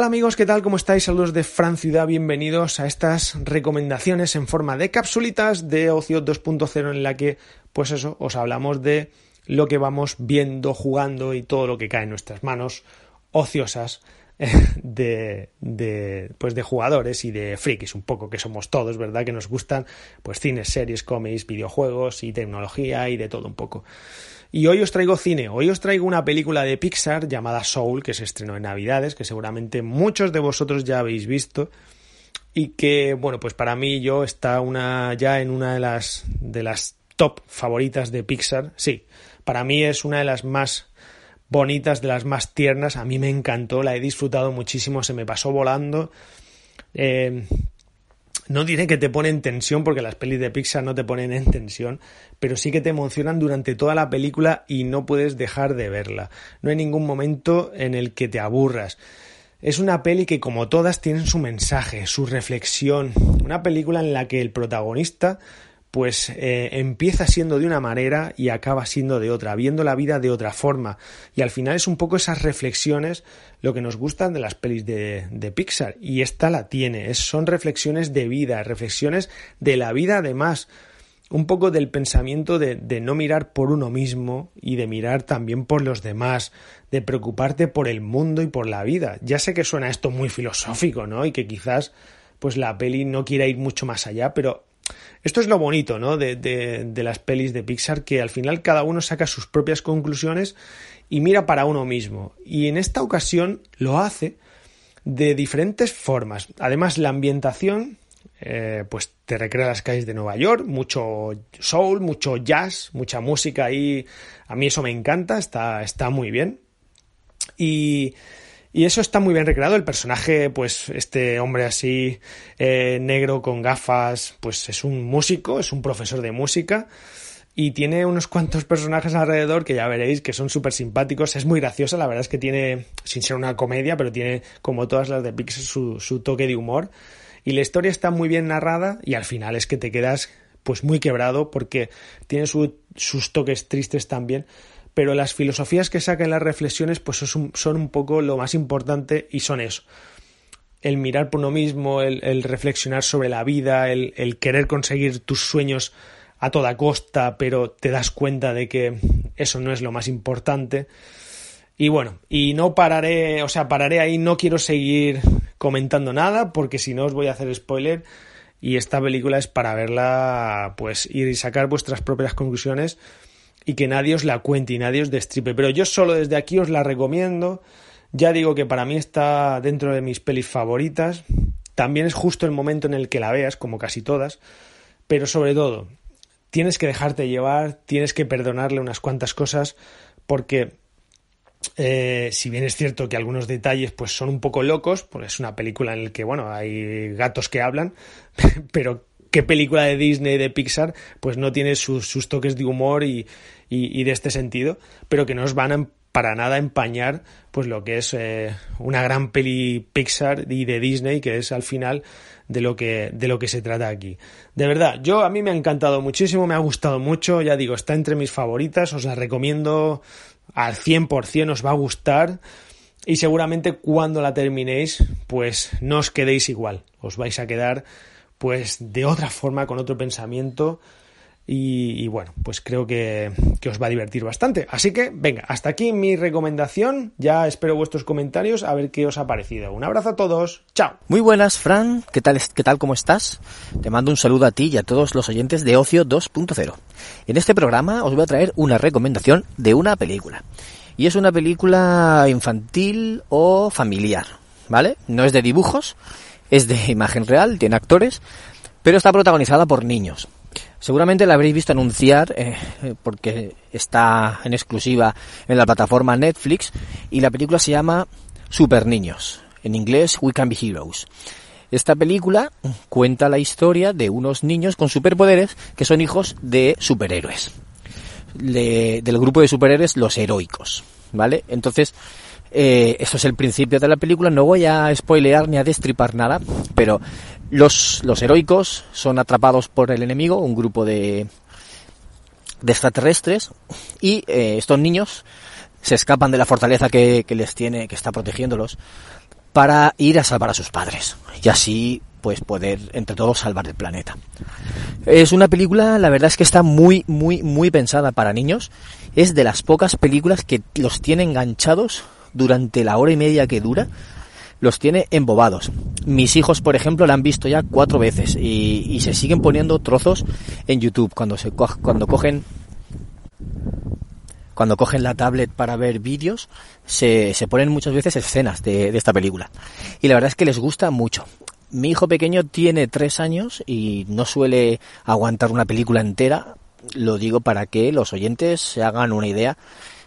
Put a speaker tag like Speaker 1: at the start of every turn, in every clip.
Speaker 1: Hola amigos, ¿qué tal? ¿Cómo estáis? Saludos de Fran Ciudad, bienvenidos a estas recomendaciones en forma de capsulitas de Ocio 2.0 en la que, pues eso, os hablamos de lo que vamos viendo, jugando y todo lo que cae en nuestras manos ociosas de, de, pues de jugadores y de frikis, un poco que somos todos, ¿verdad? Que nos gustan pues cines, series, cómics, videojuegos y tecnología y de todo un poco. Y hoy os traigo cine, hoy os traigo una película de Pixar llamada Soul, que se estrenó en Navidades, que seguramente muchos de vosotros ya habéis visto y que, bueno, pues para mí yo está una ya en una de las de las top favoritas de Pixar. Sí, para mí es una de las más bonitas, de las más tiernas. A mí me encantó, la he disfrutado muchísimo, se me pasó volando. Eh, no diré que te ponen tensión porque las pelis de Pixar no te ponen en tensión, pero sí que te emocionan durante toda la película y no puedes dejar de verla. No hay ningún momento en el que te aburras. Es una peli que como todas tienen su mensaje, su reflexión, una película en la que el protagonista pues eh, empieza siendo de una manera y acaba siendo de otra, viendo la vida de otra forma. Y al final es un poco esas reflexiones lo que nos gustan de las pelis de, de Pixar. Y esta la tiene, es, son reflexiones de vida, reflexiones de la vida además. Un poco del pensamiento de, de no mirar por uno mismo y de mirar también por los demás, de preocuparte por el mundo y por la vida. Ya sé que suena esto muy filosófico, ¿no? Y que quizás pues la peli no quiera ir mucho más allá, pero esto es lo bonito, ¿no? De, de, las pelis de Pixar, que al final cada uno saca sus propias conclusiones y mira para uno mismo. Y en esta ocasión lo hace de diferentes formas. Además, la ambientación, eh, pues te recrea las calles de Nueva York, mucho soul, mucho jazz, mucha música ahí. A mí eso me encanta, está, está muy bien. Y y eso está muy bien recreado. El personaje, pues este hombre así, eh, negro, con gafas, pues es un músico, es un profesor de música. Y tiene unos cuantos personajes alrededor que ya veréis que son súper simpáticos. Es muy graciosa, la verdad es que tiene, sin ser una comedia, pero tiene, como todas las de Pixar, su, su toque de humor. Y la historia está muy bien narrada y al final es que te quedas pues muy quebrado porque tiene su, sus toques tristes también pero las filosofías que saca en las reflexiones pues son, un poco lo más importante y son eso. El mirar por uno mismo, el, el reflexionar sobre la vida, el, el, querer conseguir tus sueños a toda costa, pero te das cuenta de que eso no es lo más importante. Y bueno, y no pararé, o sea, pararé ahí, no quiero seguir comentando nada, porque si no os voy a hacer spoiler. Y esta película es para verla, pues, ir y sacar vuestras propias conclusiones y que nadie os la cuente y nadie os destripe. Pero yo solo desde aquí os la recomiendo. Ya digo que para mí está dentro de mis pelis favoritas. También es justo el momento en el que la veas, como casi todas. Pero sobre todo, tienes que dejarte llevar, tienes que perdonarle unas cuantas cosas, porque eh, si bien es cierto que algunos detalles pues son un poco locos, pues es una película en la que bueno hay gatos que hablan, pero qué película de Disney, de Pixar, pues no tiene sus, sus toques de humor y, y, y, de este sentido, pero que no os van a para nada empañar pues lo que es eh, una gran peli Pixar y de Disney que es al final de lo que de lo que se trata aquí. De verdad, yo a mí me ha encantado muchísimo, me ha gustado mucho, ya digo, está entre mis favoritas, os la recomiendo al 100%, os va a gustar y seguramente cuando la terminéis, pues no os quedéis igual, os vais a quedar pues de otra forma, con otro pensamiento. Y, bueno, pues creo que, que, os va a divertir bastante. Así que, venga, hasta aquí mi recomendación. Ya espero vuestros comentarios a ver qué os ha parecido. Un abrazo a todos. Chao.
Speaker 2: Muy buenas, Fran. ¿Qué tal, qué tal cómo estás? Te mando un saludo a ti y a todos los oyentes de Ocio 2.0. En este programa os voy a traer una recomendación de una película. Y es una película infantil o familiar, ¿vale? No es de dibujos, es de imagen real, tiene actores, pero está protagonizada por niños. Seguramente la habréis visto anunciar eh, porque está en exclusiva en la plataforma Netflix y la película se llama Super Niños, en inglés We Can Be Heroes. Esta película cuenta la historia de unos niños con superpoderes que son hijos de superhéroes. del grupo de superhéroes los heroicos, ¿vale? Entonces, eh, esto es el principio de la película, no voy a spoilear ni a destripar nada, pero los, los heroicos son atrapados por el enemigo, un grupo de, de extraterrestres, y eh, estos niños se escapan de la fortaleza que les tiene, que está protegiéndolos, para ir a salvar a sus padres. Y así, pues poder entre todos salvar el planeta. Es una película, la verdad es que está muy, muy, muy pensada para niños. Es de las pocas películas que los tiene enganchados durante la hora y media que dura los tiene embobados. Mis hijos, por ejemplo, la han visto ya cuatro veces y, se siguen poniendo trozos en YouTube cuando se cuando cogen cuando cogen la tablet para ver vídeos, se, se ponen muchas veces escenas de esta película. Y la verdad es que les gusta mucho. Mi hijo pequeño tiene tres años y no suele aguantar una película entera. Lo digo para que los oyentes se hagan una idea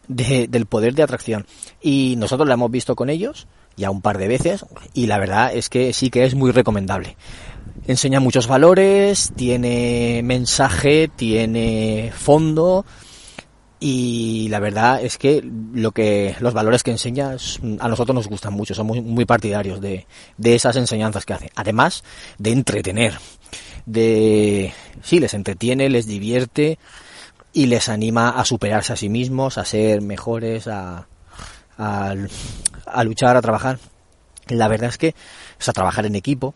Speaker 2: de, del poder de atracción. Y nosotros la hemos visto con ellos ya un par de veces y la verdad es que sí que es muy recomendable. Enseña muchos valores, tiene mensaje, tiene fondo y la verdad es que lo que los valores que enseña a nosotros nos gustan mucho, somos muy, partidarios de, de esas enseñanzas que hace. Además de entretener, de sí les entretiene, les divierte y les anima a superarse a sí mismos, a ser mejores, a, a, luchar, a trabajar. La verdad es que, o sea, trabajar en equipo,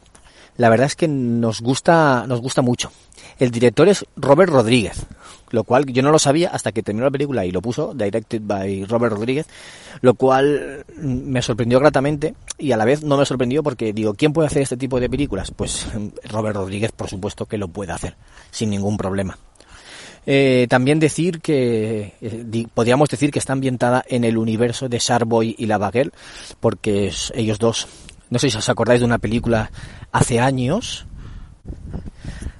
Speaker 2: la verdad es que nos gusta, nos gusta mucho. El director es Robert Rodríguez, lo cual yo no lo sabía hasta que terminó la película y lo puso, directed by Robert Rodríguez, lo cual me sorprendió gratamente y a la vez no me sorprendió porque digo, ¿quién puede hacer este tipo de películas? Pues Robert Rodríguez, por supuesto que lo puede hacer, sin ningún problema. Eh, también decir que eh, podríamos decir que está ambientada en el universo de Sharboy y la Baguel, porque ellos dos, no sé si os acordáis de una película hace años,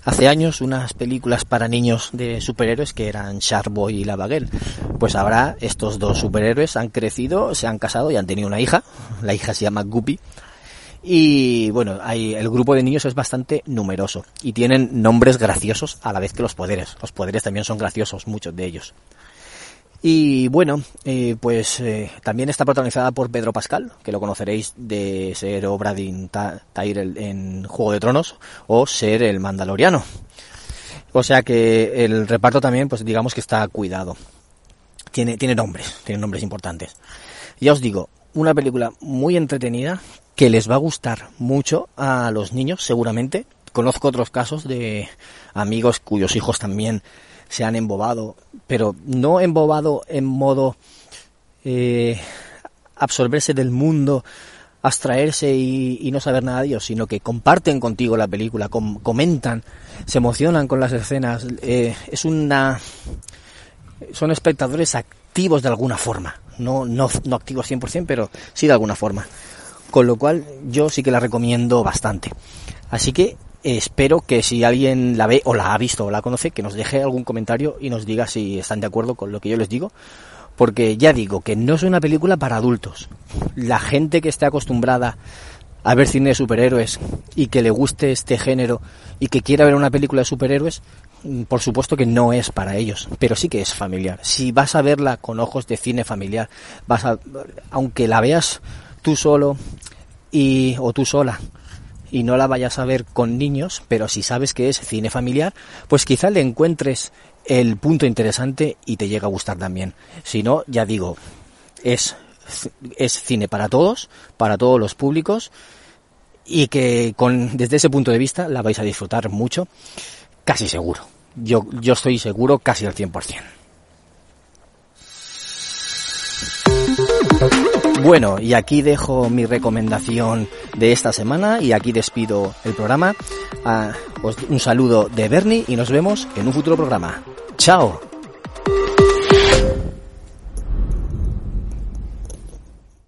Speaker 2: hace años unas películas para niños de superhéroes que eran Sharboy y la Baguel. Pues ahora estos dos superhéroes han crecido, se han casado y han tenido una hija. La hija se llama Guppy y bueno, hay, el grupo de niños es bastante numeroso y tienen nombres graciosos a la vez que los poderes. Los poderes también son graciosos, muchos de ellos. Y bueno, eh, pues eh, también está protagonizada por Pedro Pascal, que lo conoceréis de ser Obradin Tyrell en Juego de Tronos o ser el Mandaloriano. O sea que el reparto también, pues digamos que está cuidado. Tiene, tiene nombres, tiene nombres importantes. Ya os digo, una película muy entretenida que les va a gustar mucho a los niños, seguramente. Conozco otros casos de amigos cuyos hijos también se han embobado, pero no embobado en modo eh, absorberse del mundo, abstraerse y, no saber nada de ellos, sino que comparten contigo la película, comentan, se emocionan con las escenas. Eh, es una. Son espectadores activos de alguna forma. No, no, no activos 100%, pero sí de alguna forma con lo cual yo sí que la recomiendo bastante. Así que espero que si alguien la ve o la ha visto o la conoce, que nos deje algún comentario y nos diga si están de acuerdo con lo que yo les digo. Porque ya digo que no es una película para adultos. La gente que esté acostumbrada a ver cine de superhéroes y que le guste este género y que quiera ver una película de superhéroes, mm, por supuesto que no es para ellos, pero sí que es familiar. Si vas a verla con ojos de cine familiar, vas a, aunque la veas tú solo y, o tú sola y no la vayas a ver con niños, pero si sabes que es cine familiar, pues quizá le encuentres el punto interesante y te llega a gustar también. Si no, ya digo, es, es cine para todos, para todos los públicos y que con, desde ese punto de vista la vais a disfrutar mucho, casi seguro. Yo, yo estoy seguro casi al 100%. Bueno, y aquí dejo mi recomendación de esta semana y aquí despido el programa. Ah, un saludo de Bernie y nos vemos en un futuro programa. ¡Chao!